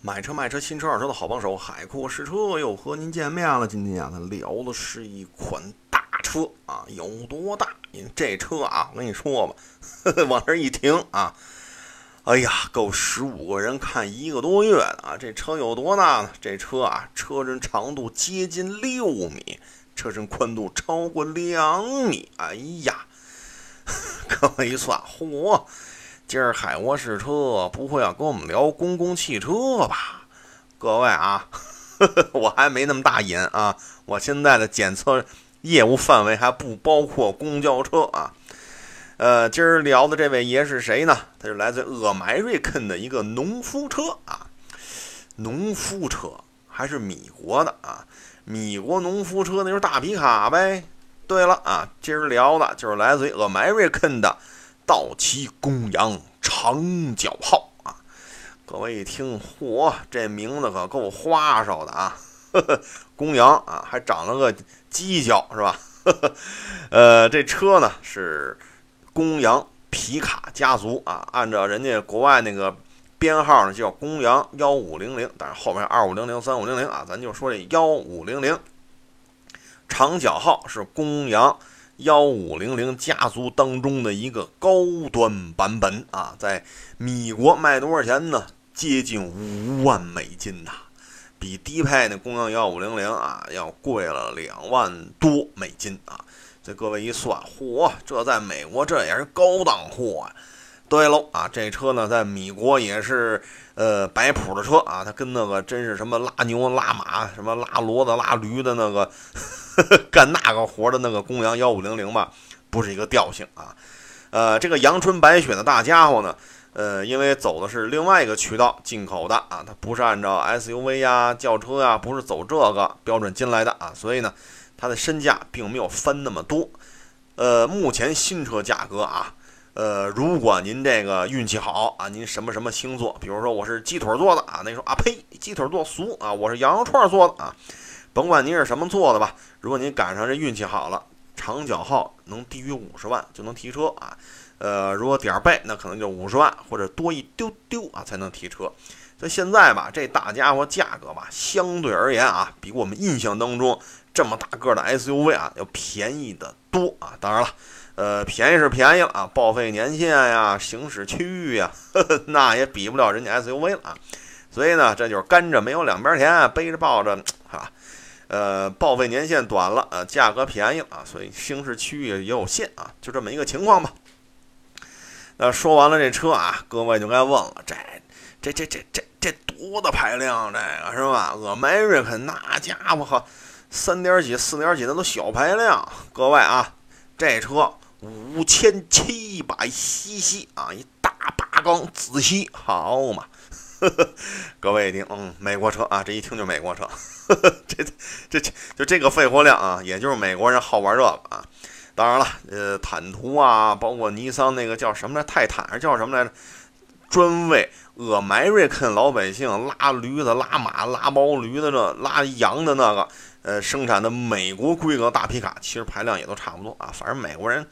买车卖车新车二手车的好帮手，海阔试车又和您见面了。今天啊，咱聊的是一款大车啊，有多大？您这车啊，我跟你说吧，往这一停啊，哎呀，够十五个人看一个多月的啊。这车有多大呢？这车啊，车身长度接近六米，车身宽度超过两米。哎呀，各位一算，嚯！今儿海沃试车不会要跟我们聊公共汽车吧？各位啊，呵 呵我还没那么大瘾啊！我现在的检测业务范围还不包括公交车啊。呃，今儿聊的这位爷是谁呢？他是来自厄迈瑞肯的一个农夫车啊，农夫车还是米国的啊？米国农夫车那就是大皮卡呗。对了啊，今儿聊的就是来自于厄迈瑞肯的。道奇公羊长角号啊！各位一听，嚯，这名字可够花哨的啊！呵 呵公羊啊，还长了个犄角是吧？呃，这车呢是公羊皮卡家族啊，按照人家国外那个编号呢叫公羊幺五零零，但是后面二五零零、三五零零啊，咱就说这幺五零零长角号是公羊。幺五零零家族当中的一个高端版本啊，在米国卖多少钱呢？接近五万美金呐，比低配那公羊幺五零零啊要贵了两万多美金啊！这各位一算，嚯，这在美国这也是高档货啊！对喽啊，这车呢在米国也是呃摆谱的车啊，它跟那个真是什么拉牛拉马、什么拉骡子拉驴的那个。干那个活的那个公羊幺五零零吧，不是一个调性啊。呃，这个阳春白雪的大家伙呢，呃，因为走的是另外一个渠道进口的啊，它不是按照 SUV 呀、轿车呀，不是走这个标准进来的啊，所以呢，它的身价并没有翻那么多。呃，目前新车价格啊，呃，如果您这个运气好啊，您什么什么星座，比如说我是鸡腿做的啊，那时候啊呸，鸡腿做俗啊，我是羊肉串做的啊。甭管您是什么做的吧，如果您赶上这运气好了，长脚号能低于五十万就能提车啊。呃，如果点儿背，那可能就五十万或者多一丢丢啊才能提车。所以现在吧，这大家伙价格吧，相对而言啊，比我们印象当中这么大个的 SUV 啊要便宜的多啊。当然了，呃，便宜是便宜了啊，报废年限呀、行驶区域呀，那也比不了人家 SUV 了啊。所以呢，这就是甘蔗没有两边甜，背着抱着，呃，报废年限短了，呃，价格便宜啊，所以行驶区域也有限啊，就这么一个情况吧。那说完了这车啊，各位就该问了，这这这这这这多大排量？这个是吧？厄迈瑞肯那家伙哈，三点几、四点几那都小排量。各位啊，这车五千七百 cc 啊，一大八缸自吸，好嘛？呵 呵各位一听，嗯，美国车啊，这一听就美国车。这这这就这个肺活量啊，也就是美国人好玩这个啊。当然了，呃，坦途啊，包括尼桑那个叫什么来，泰坦是叫什么来着？专为厄迈瑞肯老百姓拉驴子、拉马、拉包驴的这拉羊的那个，呃，生产的美国规格大皮卡，其实排量也都差不多啊。反正美国人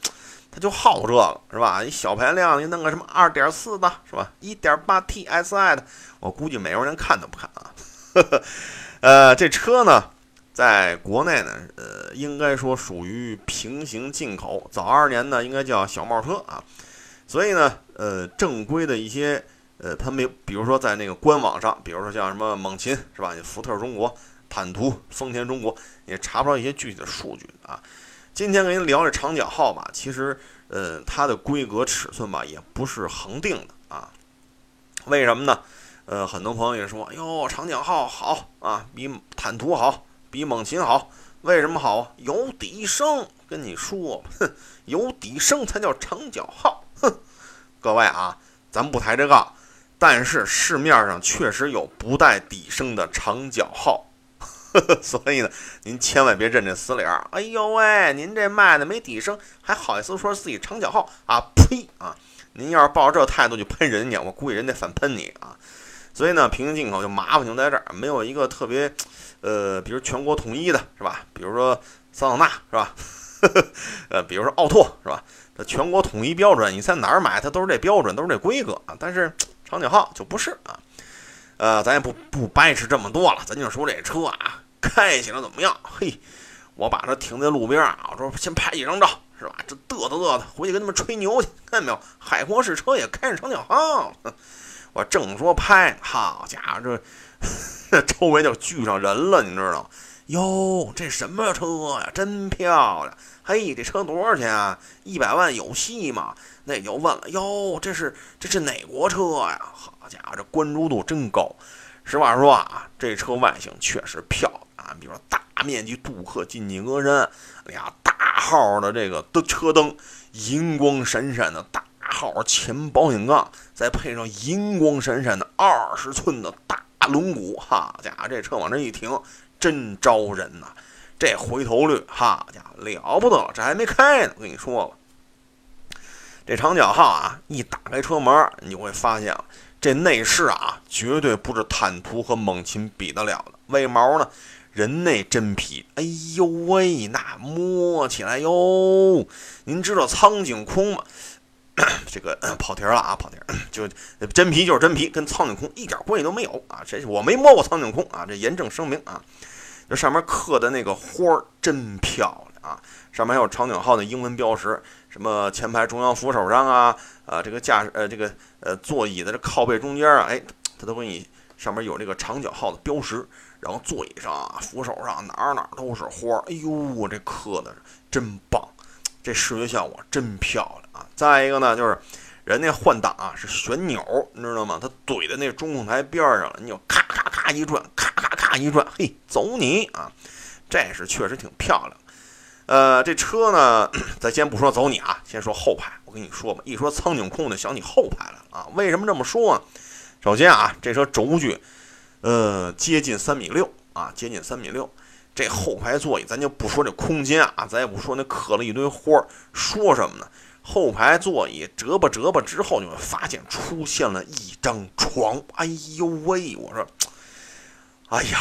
他就好这个，是吧？你小排量，你弄个什么二点四的，是吧？一点八 TSI 的，我估计美国人看都不看啊。呃，这车呢，在国内呢，呃，应该说属于平行进口。早二年呢，应该叫小贸车啊。所以呢，呃，正规的一些，呃，他们比如说在那个官网上，比如说像什么猛禽是吧？福特中国、坦途、丰田中国，也查不着一些具体的数据啊。今天跟您聊这长角号吧，其实，呃，它的规格尺寸吧，也不是恒定的啊。为什么呢？呃，很多朋友也说，哟，长角号好啊，比坦途好，比猛禽好。为什么好？有底声。跟你说，哼，有底声才叫长角号。哼，各位啊，咱不抬这杠，但是市面上确实有不带底声的长角号。所以呢，您千万别认这死理儿。哎呦喂，您这卖的没底声，还好意思说自己长脚号啊？呸啊！您要是抱着这态度去喷人家，我估计人家反喷你啊。所以呢，平行进口就麻烦就在这儿，没有一个特别，呃，比如全国统一的是吧？比如说桑塔纳是吧？呃，比如说奥拓是吧？它全国统一标准，你在哪儿买它都是这标准，都是这规格啊。但是长脚号就不是啊。呃，咱也不不掰扯这么多了，咱就说这车啊，开起来怎么样？嘿，我把它停在路边啊，我说先拍几张照，是吧？这嘚瑟嘚瑟，回去跟他们吹牛去，看见没有？海阔试车也开上长脚号。我正说拍，好家伙，这 周围就聚上人了，你知道吗？哟，这什么车呀？真漂亮！嘿，这车多少钱啊？一百万有戏吗？那就问了，哟，这是这是哪国车呀？好家伙，这关注度真高。实话说啊，这车外形确实漂亮啊，比如说大面积镀铬进气格栅，俩大号的这个的车灯，银光闪闪的大号前保险杠，再配上银光闪闪的二十寸的大轮毂，好家伙，这车往这一停。真招人呐！这回头率，好家伙，了不得了！这还没开呢，我跟你说吧，这长角号啊，一打开车门，你就会发现，这内饰啊，绝对不是坦途和猛禽比得了的。为毛呢？人内真皮，哎呦喂，那摸起来哟！您知道苍井空吗？这个跑题了啊，跑题，就真皮就是真皮，跟苍井空一点关系都没有啊！这我没摸过苍井空啊，这严正声明啊。这上面刻的那个花儿真漂亮啊！上面还有长景号的英文标识，什么前排中央扶手上啊，呃，这个驾驶呃这个呃座椅的这靠背中间啊，哎，它都给你上面有这个长角号的标识。然后座椅上，扶手上哪儿哪儿都是花儿，哎呦，这刻的真棒，这视觉效果真漂亮啊！再一个呢，就是人家换挡啊是旋钮，你知道吗？它怼在那中控台边上了，你就咔咔咔一转，咔咔咔。一转，嘿，走你啊！这是确实挺漂亮。呃，这车呢，咱先不说走你啊，先说后排。我跟你说吧，一说苍井空呢，想起后排来了啊。为什么这么说呢？首先啊，这车轴距，呃，接近三米六啊，接近三米六。这后排座椅，咱就不说这空间啊，咱也不说那刻了一堆花儿，说什么呢？后排座椅折吧折吧之后，你会发现出现了一张床。哎呦喂，我说。哎呀，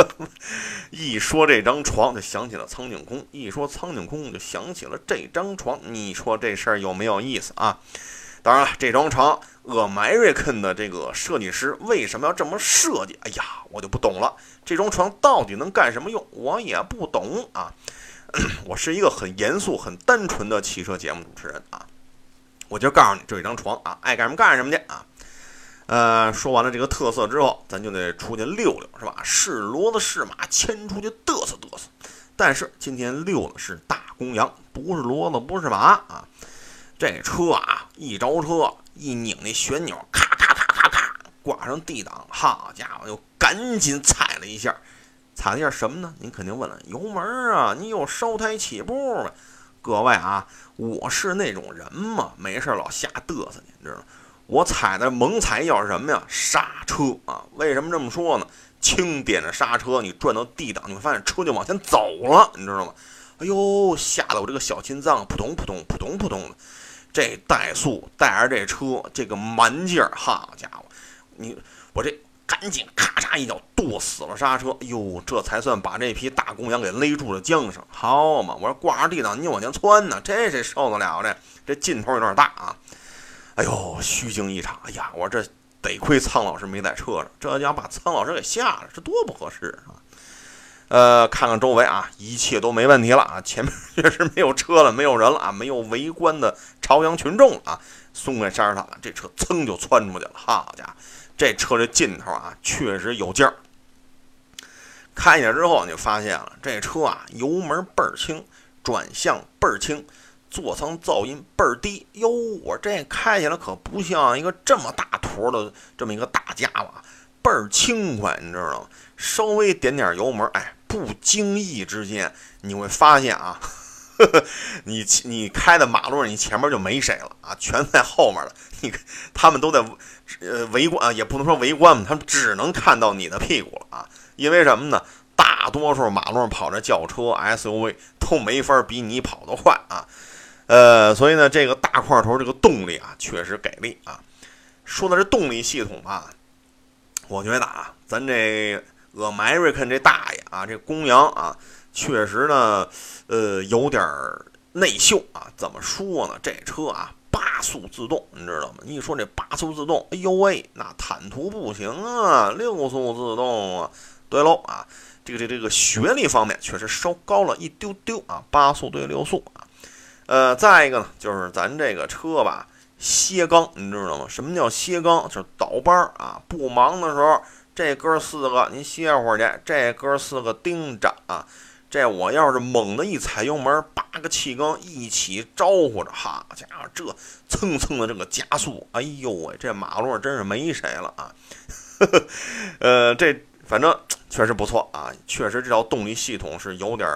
一说这张床就想起了苍井空，一说苍井空就想起了这张床。你说这事儿有没有意思啊？当然了，这张床，American 的这个设计师为什么要这么设计？哎呀，我就不懂了。这张床到底能干什么用？我也不懂啊。我是一个很严肃、很单纯的汽车节目主持人啊。我就告诉你，这一张床啊，爱干什么干什么去啊。呃，说完了这个特色之后，咱就得出去溜溜，是吧？是骡子是马，牵出去嘚瑟嘚瑟。但是今天溜的是大公羊，不是骡子，不是马啊。这车啊，一着车，一拧那旋钮，咔咔咔咔咔，挂上 D 档，好家伙，又赶紧踩了一下，踩了一下什么呢？您肯定问了，油门啊？你有烧胎起步吗？各位啊，我是那种人嘛，没事老瞎嘚瑟你知道吗？我踩的猛踩一脚是什么呀？刹车啊！为什么这么说呢？轻点着刹车，你转到 D 档，你会发现车就往前走了，你知道吗？哎呦，吓得我这个小心脏扑通扑通扑通扑通的。这怠速带着这车这个蛮劲儿，好家伙，你我这赶紧咔嚓一脚跺死了刹车。哟，这才算把这匹大公羊给勒住了缰绳。好嘛，我说挂上 D 档你往前窜呢，这谁受得了这？这劲头有点大啊！哎呦，虚惊一场！哎呀，我这得亏苍老师没在车上，这家伙把苍老师给吓了，这多不合适啊！呃，看看周围啊，一切都没问题了啊，前面确实没有车了，没有人了啊，没有围观的朝阳群众了啊，松开刹车了，这车噌就窜出去了。好家伙，这车这劲头啊，确实有劲儿。开下之后，你就发现了，这车啊，油门倍儿轻，转向倍儿轻。座舱噪音倍儿低哟，我这开起来可不像一个这么大坨的这么一个大家伙，倍儿轻快，你知道吗？稍微点点油门，哎，不经意之间你会发现啊，呵 呵你你开的马路上，你前面就没谁了啊，全在后面了。你他们都在呃围观啊，也不能说围观嘛，他们只能看到你的屁股了啊。因为什么呢？大多数马路上跑着轿车、SUV 都没法比你跑得快啊。呃，所以呢，这个大块头这个动力啊，确实给力啊。说到这动力系统吧，我觉得啊，咱这 American 这大爷啊，这公羊啊，确实呢，呃，有点内秀啊。怎么说呢？这车啊，八速自动，你知道吗？你一说这八速自动，哎呦喂，那坦途不行啊，六速自动啊。对喽啊，这个这这个学历方面确实稍高了一丢丢啊，八速对六速啊。呃，再一个呢，就是咱这个车吧，歇缸，你知道吗？什么叫歇缸？就是倒班啊，不忙的时候，这哥四个您歇会儿去，这哥四个盯着啊。这我要是猛的一踩油门，八个气缸一起招呼着，哈家伙，这蹭蹭的这个加速，哎呦喂，这马路真是没谁了啊！呃，这反正确实不错啊，确实这套动力系统是有点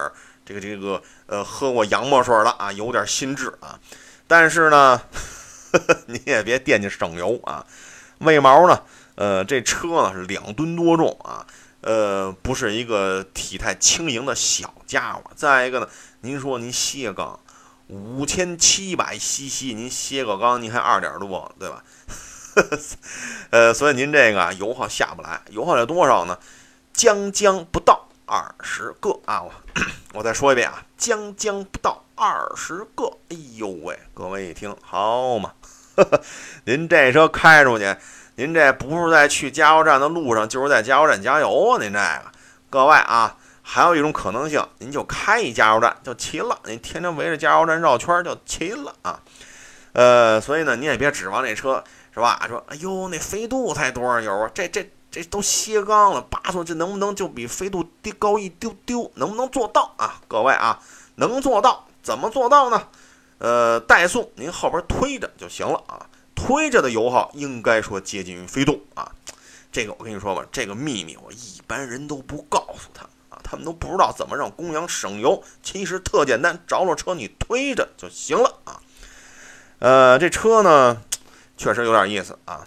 这个这个呃喝过洋墨水了啊，有点心智啊。但是呢，呵 你也别惦记省油啊，为毛呢？呃，这车呢是两吨多重啊。呃，不是一个体态轻盈的小家伙。再一个呢，您说您卸缸五千七百 cc，您卸个缸您还二点多，对吧？呵 呵呃，所以您这个油耗下不来，油耗得多少呢？将将不到二十个啊！我 我再说一遍啊，将将不到二十个。哎呦喂，各位一听好嘛，您这车开出去。您这不是在去加油站的路上，就是在加油站加油啊！您这个，各位啊，还有一种可能性，您就开一加油站就齐了，您天天围着加油站绕圈就齐了啊。呃，所以呢，你也别指望这车是吧？说，哎呦，那飞度才多少油啊？这这这都歇缸了，八速这能不能就比飞度低高一丢丢？能不能做到啊？各位啊，能做到？怎么做到呢？呃，怠速您后边推着就行了啊。推着的油耗应该说接近于飞度啊，这个我跟你说吧，这个秘密我一般人都不告诉他啊，他们都不知道怎么让公羊省油。其实特简单，着了车你推着就行了啊。呃，这车呢，确实有点意思啊。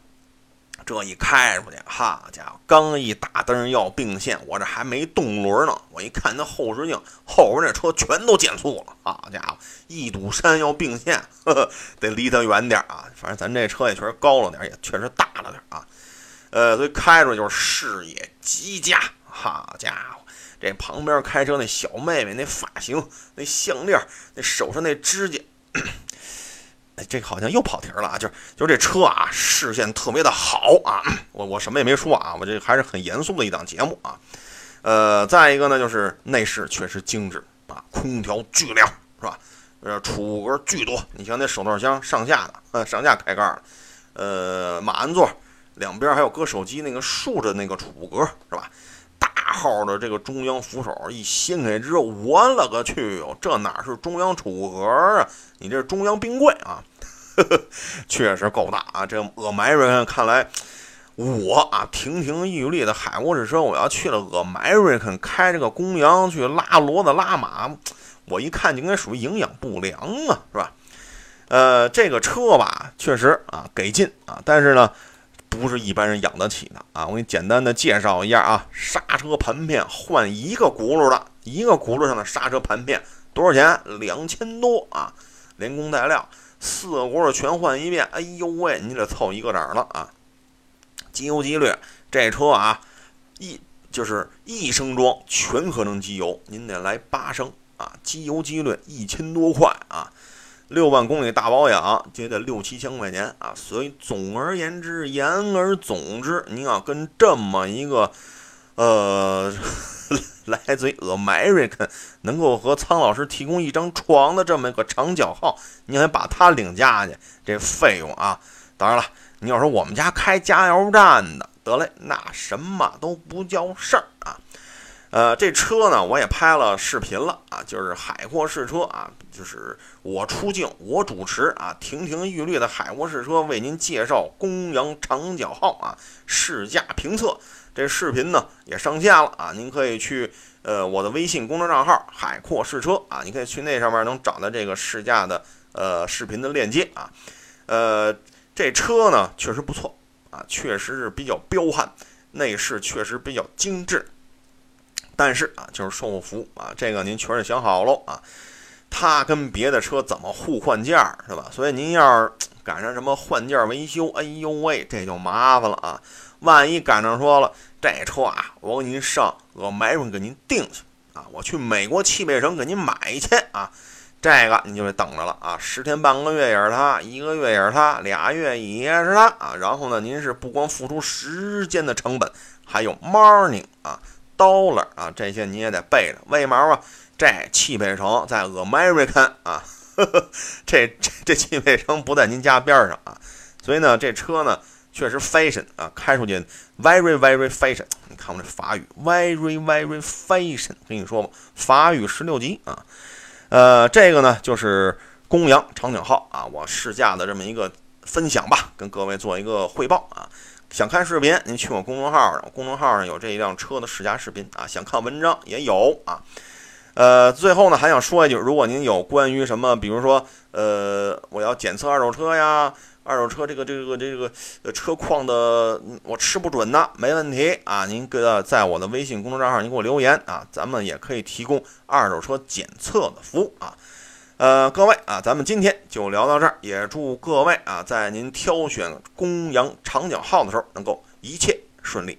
这一开出去，哈家伙，刚一打灯要并线，我这还没动轮呢，我一看那后视镜，后边那车全都减速了，好家伙，一堵山要并线，呵呵，得离他远点啊。反正咱这车也确实高了点，也确实大了点啊。呃，所以开出去就是视野极佳，好家伙，这旁边开车那小妹妹那发型、那项链、那手上那指甲。哎，这好像又跑题了啊！就就这车啊，视线特别的好啊。我我什么也没说啊，我这还是很严肃的一档节目啊。呃，再一个呢，就是内饰确实精致啊，空调巨亮是吧？呃，储物格巨多，你像那手套箱上下的，呃，上下开盖的，呃，马鞍座两边还有搁手机那个竖着那个储物格是吧？号的这个中央扶手一掀开之后，我勒个去哟，这哪是中央储物格啊？你这是中央冰柜啊！确实够大啊！这厄迈瑞看来，我啊亭亭玉立的海沃士车，我要去了厄迈瑞肯开这个公羊去拉骡子拉马，我一看就应该属于营养不良啊，是吧？呃，这个车吧，确实啊给劲啊，但是呢。不是一般人养得起的啊！我给你简单的介绍一下啊，刹车盘片换一个轱辘的，一个轱辘上的刹车盘片多少钱？两千多啊，连工带料，四个轱辘全换一遍。哎呦喂，你得凑一个点了啊！机油机滤，这车啊，一就是一升装全合成机油，您得来八升啊，机油机滤一千多块啊。六万公里大保养，就得六七千块钱啊！所以总而言之，言而总之，您要跟这么一个，呃，来自于 American 能够和苍老师提供一张床的这么一个长脚号，您还把他领家去，这费用啊！当然了，你要说我们家开加油站的，得嘞，那什么都不叫事儿啊！呃，这车呢，我也拍了视频了啊，就是海阔试车啊，就是我出镜，我主持啊，亭亭玉立的海阔试车为您介绍公羊长角号啊，试驾评测。这视频呢也上线了啊，您可以去呃我的微信公众账号海阔试车啊，你可以去那上面能找到这个试驾的呃视频的链接啊。呃，这车呢确实不错啊，确实是比较彪悍，内饰确实比较精致。但是啊，就是售后服务啊，这个您确实想好喽啊。它跟别的车怎么互换件儿是吧？所以您要是赶上什么换件维修，哎呦喂，这就麻烦了啊。万一赶上说了这车啊，我给您上，我买上给您定去啊，我去美国汽配城给您买去啊。这个你就得等着了啊，十天半个月也是它，一个月也是它，俩月也是它啊。然后呢，您是不光付出时间的成本，还有 money 啊到了啊，这些你也得背着。为毛啊？这汽配城在 American 啊，呵 呵这这这汽配城不在您家边上啊，所以呢，这车呢确实 fashion 啊，开出去 very very fashion。你看我这法语 very very fashion，跟你说吧，法语十六级啊。呃，这个呢就是公羊长颈号啊，我试驾的这么一个分享吧，跟各位做一个汇报啊。想看视频，您去我公众号上，公众号上有这一辆车的试驾视频啊。想看文章也有啊。呃，最后呢还想说一句，如果您有关于什么，比如说呃，我要检测二手车呀，二手车这个这个这个车况的，我吃不准的，没问题啊。您给在我的微信公众账号，您给我留言啊，咱们也可以提供二手车检测的服务啊。呃，各位啊，咱们今天就聊到这儿，也祝各位啊，在您挑选公羊长角号的时候，能够一切顺利。